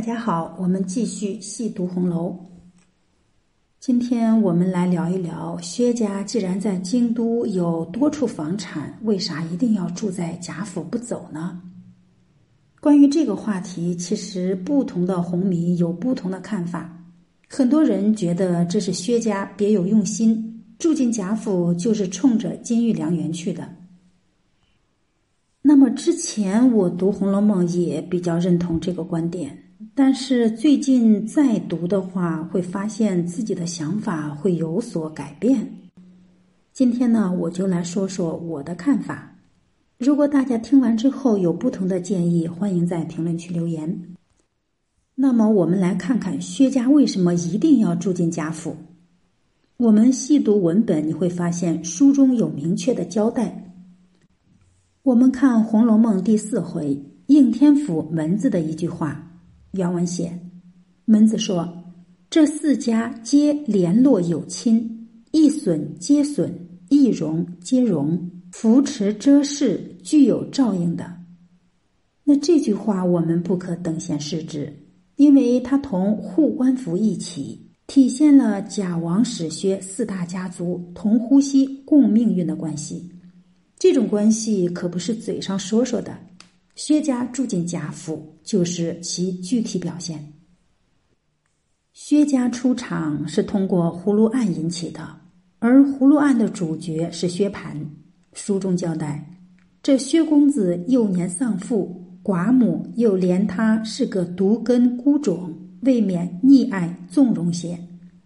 大家好，我们继续细读红楼。今天我们来聊一聊，薛家既然在京都有多处房产，为啥一定要住在贾府不走呢？关于这个话题，其实不同的红迷有不同的看法。很多人觉得这是薛家别有用心，住进贾府就是冲着金玉良缘去的。那么之前我读《红楼梦》也比较认同这个观点，但是最近再读的话，会发现自己的想法会有所改变。今天呢，我就来说说我的看法。如果大家听完之后有不同的建议，欢迎在评论区留言。那么，我们来看看薛家为什么一定要住进贾府。我们细读文本，你会发现书中有明确的交代。我们看《红楼梦》第四回应天府门子的一句话，原文写：“门子说，这四家皆联络有亲，一损皆损，一荣皆荣，扶持遮饰，具有照应的。”那这句话我们不可等闲视之，因为它同护官符一起，体现了贾王史薛四大家族同呼吸共命运的关系。这种关系可不是嘴上说说的，薛家住进贾府就是其具体表现。薛家出场是通过葫芦案引起的，而葫芦案的主角是薛蟠。书中交代，这薛公子幼年丧父，寡母又怜他是个独根孤种，未免溺爱纵容些，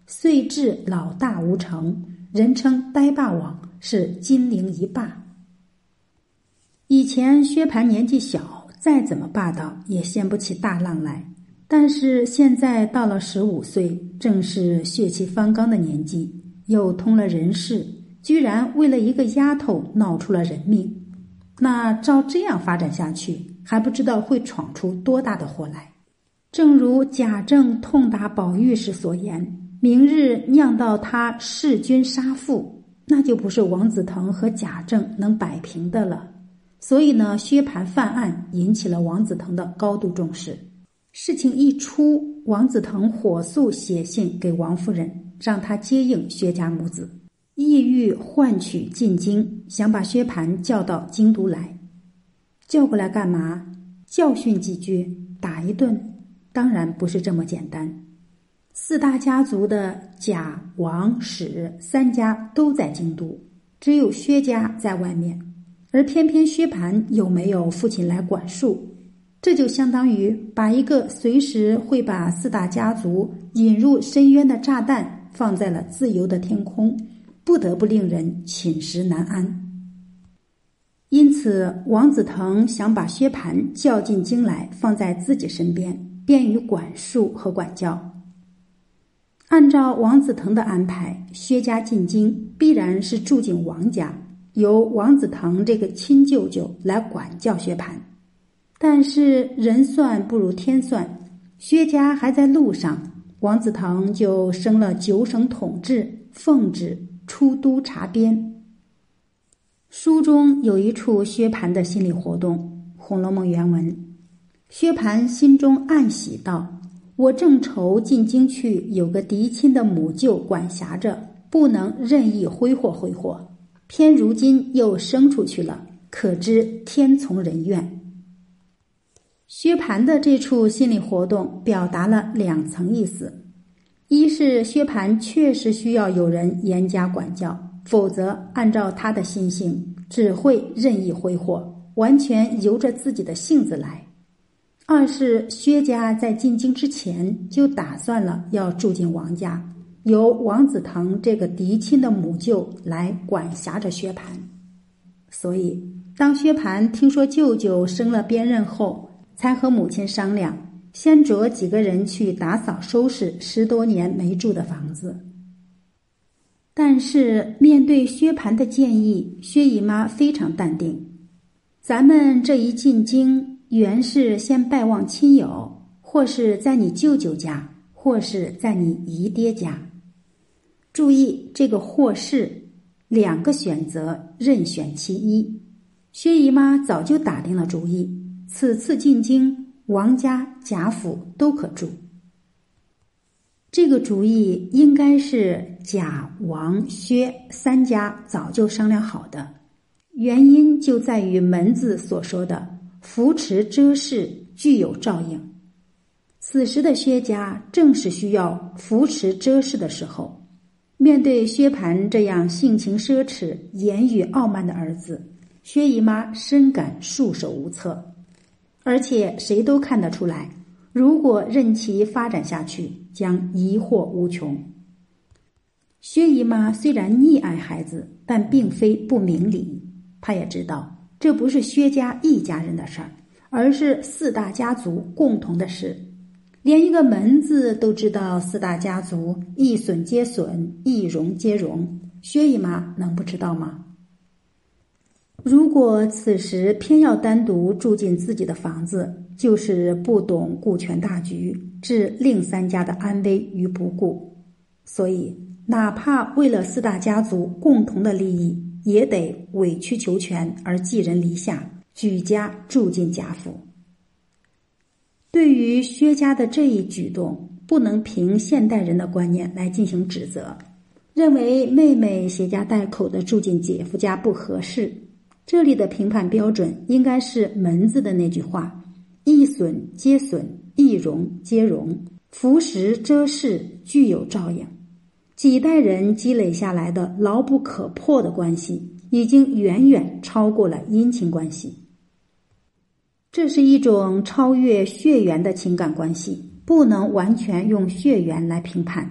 遂至老大无成，人称呆霸王，是金陵一霸。以前薛蟠年纪小，再怎么霸道也掀不起大浪来。但是现在到了十五岁，正是血气方刚的年纪，又通了人事，居然为了一个丫头闹出了人命。那照这样发展下去，还不知道会闯出多大的祸来。正如贾政痛打宝玉时所言：“明日酿到他弑君杀父，那就不是王子腾和贾政能摆平的了。”所以呢，薛蟠犯案引起了王子腾的高度重视。事情一出，王子腾火速写信给王夫人，让她接应薛家母子，意欲换取进京，想把薛蟠叫到京都来。叫过来干嘛？教训几句，打一顿？当然不是这么简单。四大家族的贾、王、史三家都在京都，只有薛家在外面。而偏偏薛蟠又没有父亲来管束，这就相当于把一个随时会把四大家族引入深渊的炸弹放在了自由的天空，不得不令人寝食难安。因此，王子腾想把薛蟠叫进京来，放在自己身边，便于管束和管教。按照王子腾的安排，薛家进京必然是住进王家。由王子腾这个亲舅舅来管教薛蟠，但是人算不如天算，薛家还在路上，王子腾就升了九省统治，奉旨出都查边。书中有一处薛蟠的心理活动，《红楼梦》原文：薛蟠心中暗喜道：“我正愁进京去有个嫡亲的母舅管辖着，不能任意挥霍挥霍。”偏如今又生出去了，可知天从人愿。薛蟠的这处心理活动表达了两层意思：一是薛蟠确实需要有人严加管教，否则按照他的心性，只会任意挥霍，完全由着自己的性子来；二是薛家在进京之前就打算了要住进王家。由王子腾这个嫡亲的母舅来管辖着薛蟠，所以当薛蟠听说舅舅升了边任后，才和母亲商量，先着几个人去打扫收拾十多年没住的房子。但是面对薛蟠的建议，薛姨妈非常淡定。咱们这一进京，原是先拜望亲友，或是在你舅舅家，或是在你姨爹家。注意这个或是两个选择，任选其一。薛姨妈早就打定了主意，此次进京王家、贾府都可住。这个主意应该是贾、王、薛三家早就商量好的，原因就在于门字所说的“扶持遮事，具有照应”。此时的薛家正是需要扶持遮事的时候。面对薛蟠这样性情奢侈、言语傲慢的儿子，薛姨妈深感束手无策。而且谁都看得出来，如果任其发展下去，将疑惑无穷。薛姨妈虽然溺爱孩子，但并非不明理。她也知道这不是薛家一家人的事儿，而是四大家族共同的事。连一个门字都知道，四大家族一损皆损，一荣皆荣。薛姨妈能不知道吗？如果此时偏要单独住进自己的房子，就是不懂顾全大局，置另三家的安危于不顾。所以，哪怕为了四大家族共同的利益，也得委曲求全而寄人篱下，举家住进贾府。对于薛家的这一举动，不能凭现代人的观念来进行指责，认为妹妹携家带口的住进姐夫家不合适。这里的评判标准应该是门子的那句话：“一损皆损，一荣皆荣，扶持遮事，具有照应。”几代人积累下来的牢不可破的关系，已经远远超过了姻亲关系。这是一种超越血缘的情感关系，不能完全用血缘来评判。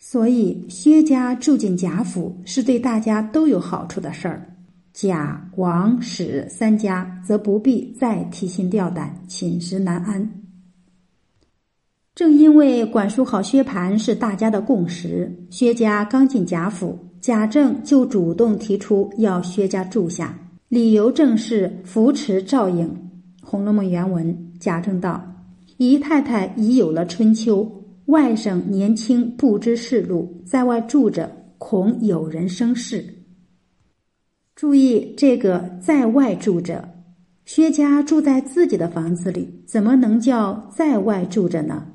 所以，薛家住进贾府是对大家都有好处的事儿。贾、王、史三家则不必再提心吊胆、寝食难安。正因为管束好薛蟠是大家的共识，薛家刚进贾府，贾政就主动提出要薛家住下，理由正是扶持照应。《红楼梦》原文：贾政道：“姨太太已有了春秋，外甥年轻不知世路，在外住着，恐有人生事。”注意这个在外住着，薛家住在自己的房子里，怎么能叫在外住着呢？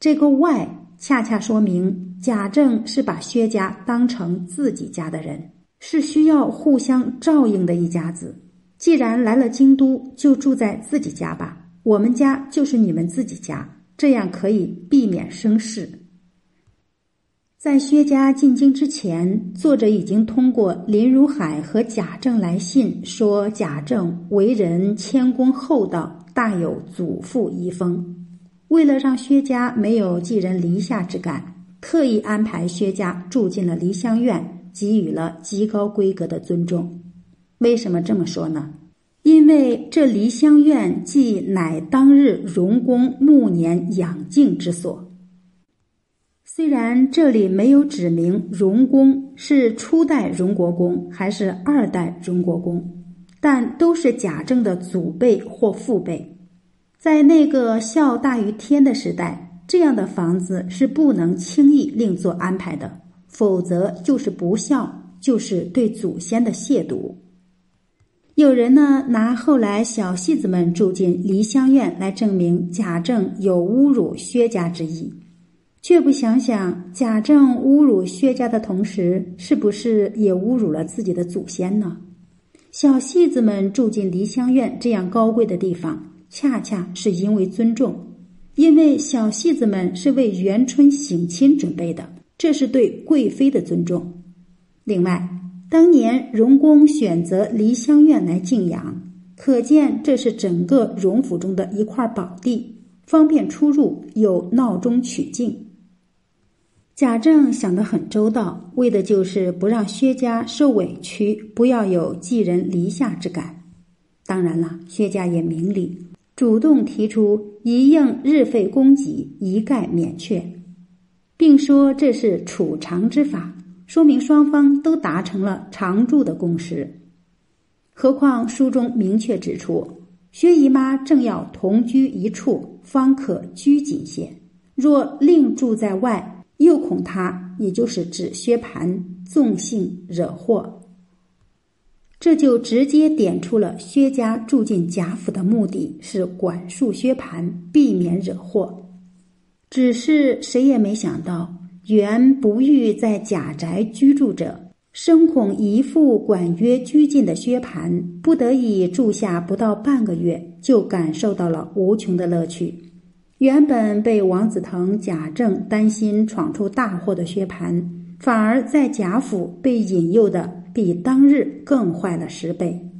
这个“外”恰恰说明贾政是把薛家当成自己家的人，是需要互相照应的一家子。既然来了京都，就住在自己家吧。我们家就是你们自己家，这样可以避免生事。在薛家进京之前，作者已经通过林如海和贾政来信说，贾政为人谦恭厚道，大有祖父遗风。为了让薛家没有寄人篱下之感，特意安排薛家住进了梨香院，给予了极高规格的尊重。为什么这么说呢？因为这梨香院即乃当日荣公暮年养静之所。虽然这里没有指明荣公是初代荣国公还是二代荣国公，但都是贾政的祖辈或父辈。在那个孝大于天的时代，这样的房子是不能轻易另做安排的，否则就是不孝，就是对祖先的亵渎。有人呢拿后来小戏子们住进梨香院来证明贾政有侮辱薛家之意，却不想想贾政侮辱薛家的同时，是不是也侮辱了自己的祖先呢？小戏子们住进梨香院这样高贵的地方，恰恰是因为尊重，因为小戏子们是为元春省亲准备的，这是对贵妃的尊重。另外。当年荣公选择梨香院来静养，可见这是整个荣府中的一块宝地，方便出入，又闹中取静。贾政想得很周到，为的就是不让薛家受委屈，不要有寄人篱下之感。当然了，薛家也明理，主动提出一应日费供给，一概免却，并说这是储藏之法。说明双方都达成了常住的共识。何况书中明确指出，薛姨妈正要同居一处，方可拘谨些。若另住在外，又恐他，也就是指薛蟠纵性惹祸。这就直接点出了薛家住进贾府的目的是管束薛蟠，避免惹祸。只是谁也没想到，原不欲在贾宅居住者，深恐姨父管约拘禁的薛蟠，不得已住下不到半个月，就感受到了无穷的乐趣。原本被王子腾、贾政担心闯出大祸的薛蟠，反而在贾府被引诱的。比当日更坏了十倍。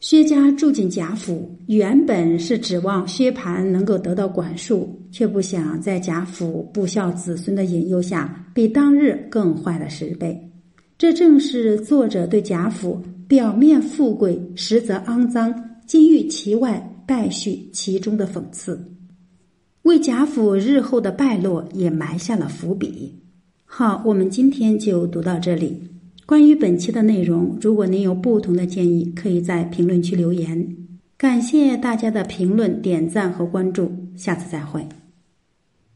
薛家住进贾府，原本是指望薛蟠能够得到管束，却不想在贾府不孝子孙的引诱下，比当日更坏了十倍。这正是作者对贾府表面富贵，实则肮脏，金玉其外，败絮其中的讽刺，为贾府日后的败落也埋下了伏笔。好，我们今天就读到这里。关于本期的内容，如果您有不同的建议，可以在评论区留言。感谢大家的评论、点赞和关注，下次再会。